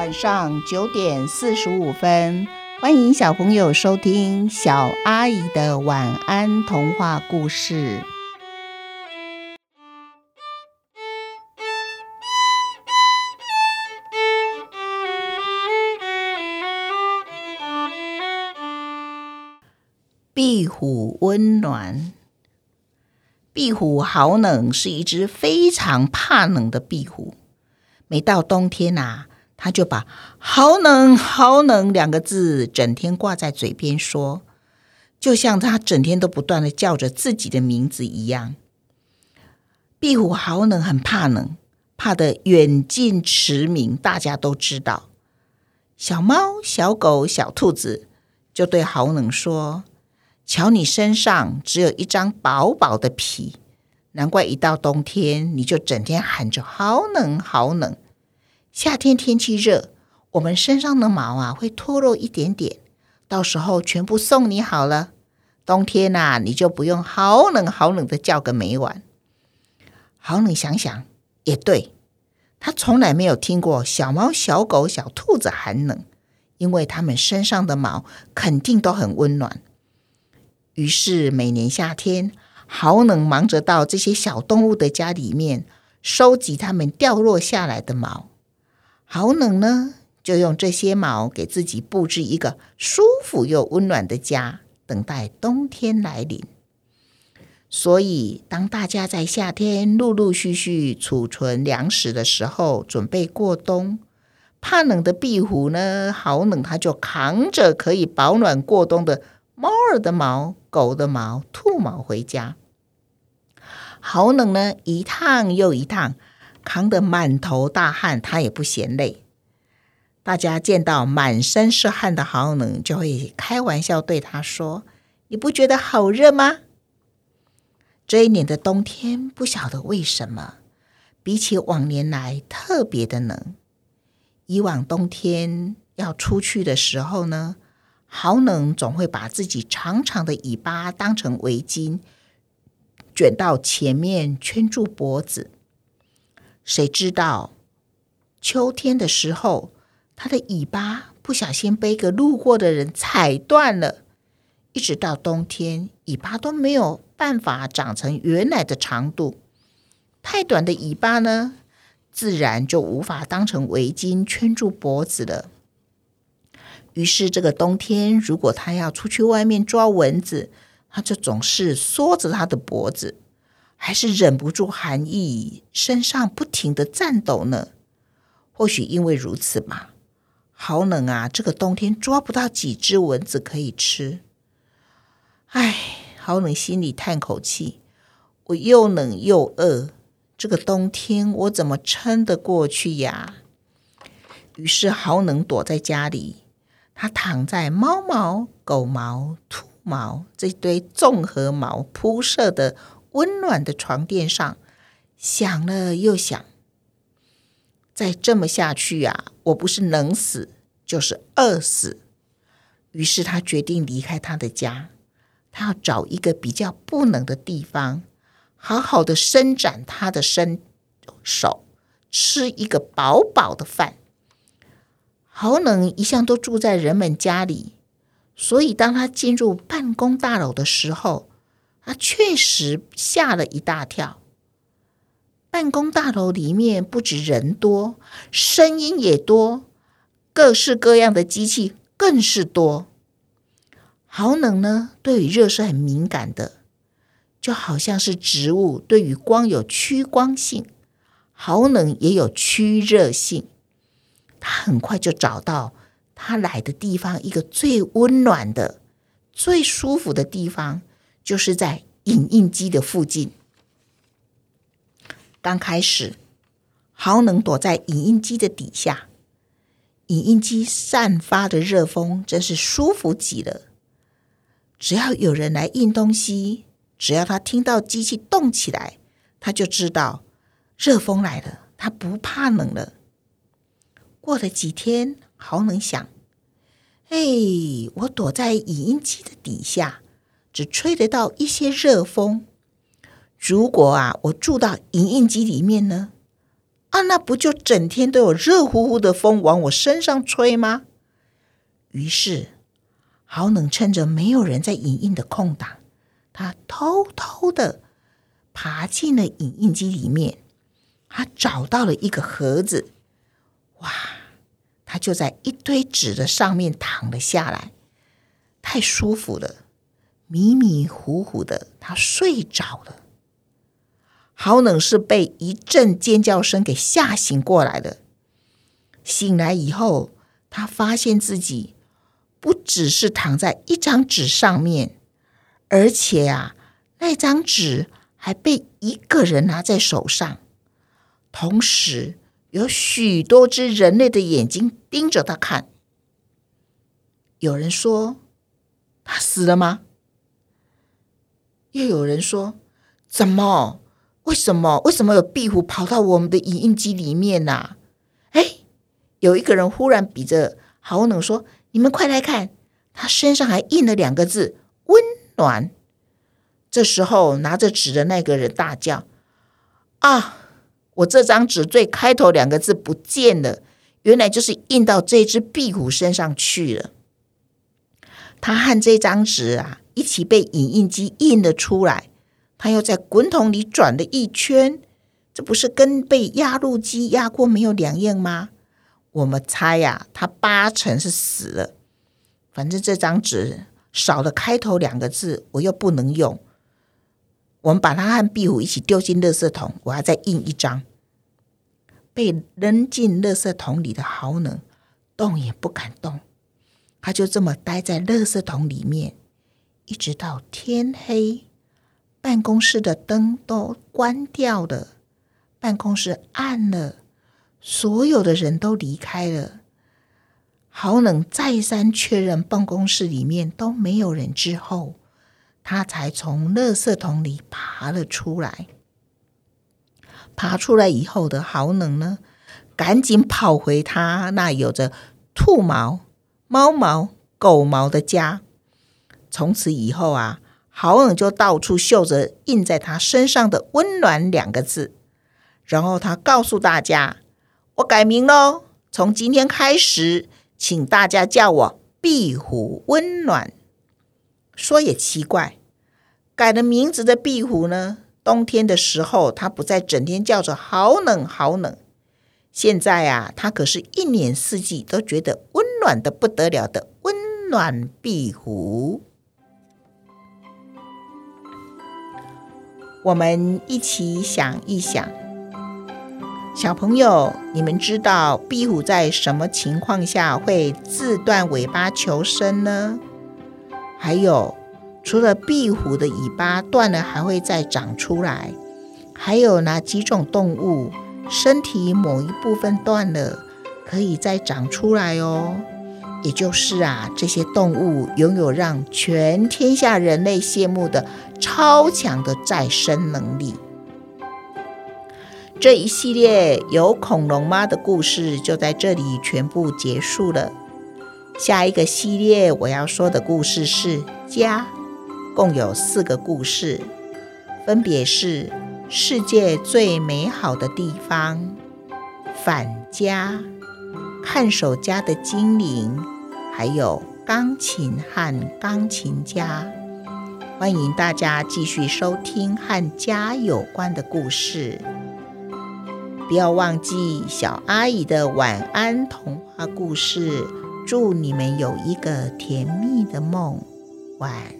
晚上九点四十五分，欢迎小朋友收听小阿姨的晚安童话故事。壁虎温暖。壁虎好冷，是一只非常怕冷的壁虎。每到冬天、啊，他就把“好冷，好冷”两个字整天挂在嘴边说，就像他整天都不断的叫着自己的名字一样。壁虎好冷，很怕冷，怕得远近驰名，大家都知道。小猫、小狗、小兔子就对好冷说。瞧，你身上只有一张薄薄的皮，难怪一到冬天你就整天喊着“好冷，好冷”。夏天天气热，我们身上的毛啊会脱落一点点，到时候全部送你好了。冬天呐，你就不用“好冷，好冷”的叫个没完。好冷，想想也对，他从来没有听过小猫、小狗、小兔子寒冷，因为它们身上的毛肯定都很温暖。于是每年夏天，好冷忙着到这些小动物的家里面收集它们掉落下来的毛。好冷呢，就用这些毛给自己布置一个舒服又温暖的家，等待冬天来临。所以，当大家在夏天陆陆续续储存粮食的时候，准备过冬，怕冷的壁虎呢，好冷，它就扛着可以保暖过冬的猫儿的毛、狗的毛、兔毛回家。好冷呢，一趟又一趟，扛得满头大汗，他也不嫌累。大家见到满身是汗的好冷，就会开玩笑对他说：“你不觉得好热吗？”这一年的冬天，不晓得为什么，比起往年来特别的冷。以往冬天要出去的时候呢，好冷，总会把自己长长的尾巴当成围巾，卷到前面圈住脖子。谁知道秋天的时候，它的尾巴不小心被一个路过的人踩断了，一直到冬天，尾巴都没有办法长成原来的长度。太短的尾巴呢，自然就无法当成围巾圈住脖子了。于是，这个冬天，如果他要出去外面抓蚊子，他就总是缩着他的脖子，还是忍不住寒意，身上不停地颤抖呢。或许因为如此吧，好冷啊！这个冬天抓不到几只蚊子可以吃。唉，好冷，心里叹口气，我又冷又饿，这个冬天我怎么撑得过去呀？于是，好冷躲在家里。他躺在猫毛、狗毛、兔毛这堆综合毛铺设的温暖的床垫上，想了又想，再这么下去啊，我不是冷死，就是饿死。于是他决定离开他的家，他要找一个比较不冷的地方，好好的伸展他的身手，吃一个饱饱的饭。好冷，一向都住在人们家里，所以当他进入办公大楼的时候，他确实吓了一大跳。办公大楼里面不止人多，声音也多，各式各样的机器更是多。好冷呢，对于热是很敏感的，就好像是植物对于光有趋光性，好冷也有趋热性。他很快就找到他来的地方，一个最温暖的、最舒服的地方，就是在影印机的附近。刚开始，好冷躲在影印机的底下，影印机散发的热风真是舒服极了。只要有人来印东西，只要他听到机器动起来，他就知道热风来了，他不怕冷了。过了几天，好冷想，哎，我躲在影印机的底下，只吹得到一些热风。如果啊，我住到影印机里面呢，啊，那不就整天都有热乎乎的风往我身上吹吗？于是，豪能趁着没有人在影印的空档，他偷偷的爬进了影印机里面。他找到了一个盒子，哇！他就在一堆纸的上面躺了下来，太舒服了，迷迷糊糊的，他睡着了。豪冷是被一阵尖叫声给吓醒过来的。醒来以后，他发现自己不只是躺在一张纸上面，而且啊，那张纸还被一个人拿在手上。同时，有许多只人类的眼睛盯着他看。有人说：“他死了吗？”又有人说：“怎么？为什么？为什么有壁虎跑到我们的影印机里面呢、啊？”哎，有一个人忽然比着豪能说：“你们快来看，他身上还印了两个字‘温暖’。”这时候，拿着纸的那个人大叫：“啊！”我这张纸最开头两个字不见了，原来就是印到这只壁虎身上去了。他和这张纸啊一起被影印机印了出来，他又在滚筒里转了一圈，这不是跟被压路机压过没有两样吗？我们猜呀、啊，他八成是死了。反正这张纸少了开头两个字，我又不能用。我们把它和壁虎一起丢进垃圾桶，我要再印一张。被扔进垃圾桶里的豪能动也不敢动，他就这么待在垃圾桶里面，一直到天黑，办公室的灯都关掉了，办公室暗了，所有的人都离开了。豪能再三确认办公室里面都没有人之后。他才从垃圾桶里爬了出来。爬出来以后的豪能呢，赶紧跑回他那有着兔毛、猫毛、狗毛的家。从此以后啊，豪能就到处绣着印在他身上的“温暖”两个字。然后他告诉大家：“我改名喽，从今天开始，请大家叫我壁虎温暖。”说也奇怪，改了名字的壁虎呢，冬天的时候，它不再整天叫着好冷好冷。现在啊，它可是一年四季都觉得温暖得不得了的温暖壁虎。我们一起想一想，小朋友，你们知道壁虎在什么情况下会自断尾巴求生呢？还有，除了壁虎的尾巴断了还会再长出来，还有哪几种动物身体某一部分断了可以再长出来哦？也就是啊，这些动物拥有让全天下人类羡慕的超强的再生能力。这一系列有恐龙妈的故事就在这里全部结束了。下一个系列我要说的故事是家，共有四个故事，分别是世界最美好的地方、返家、看守家的精灵，还有钢琴和钢琴家。欢迎大家继续收听和家有关的故事，不要忘记小阿姨的晚安童话故事。祝你们有一个甜蜜的梦，晚安。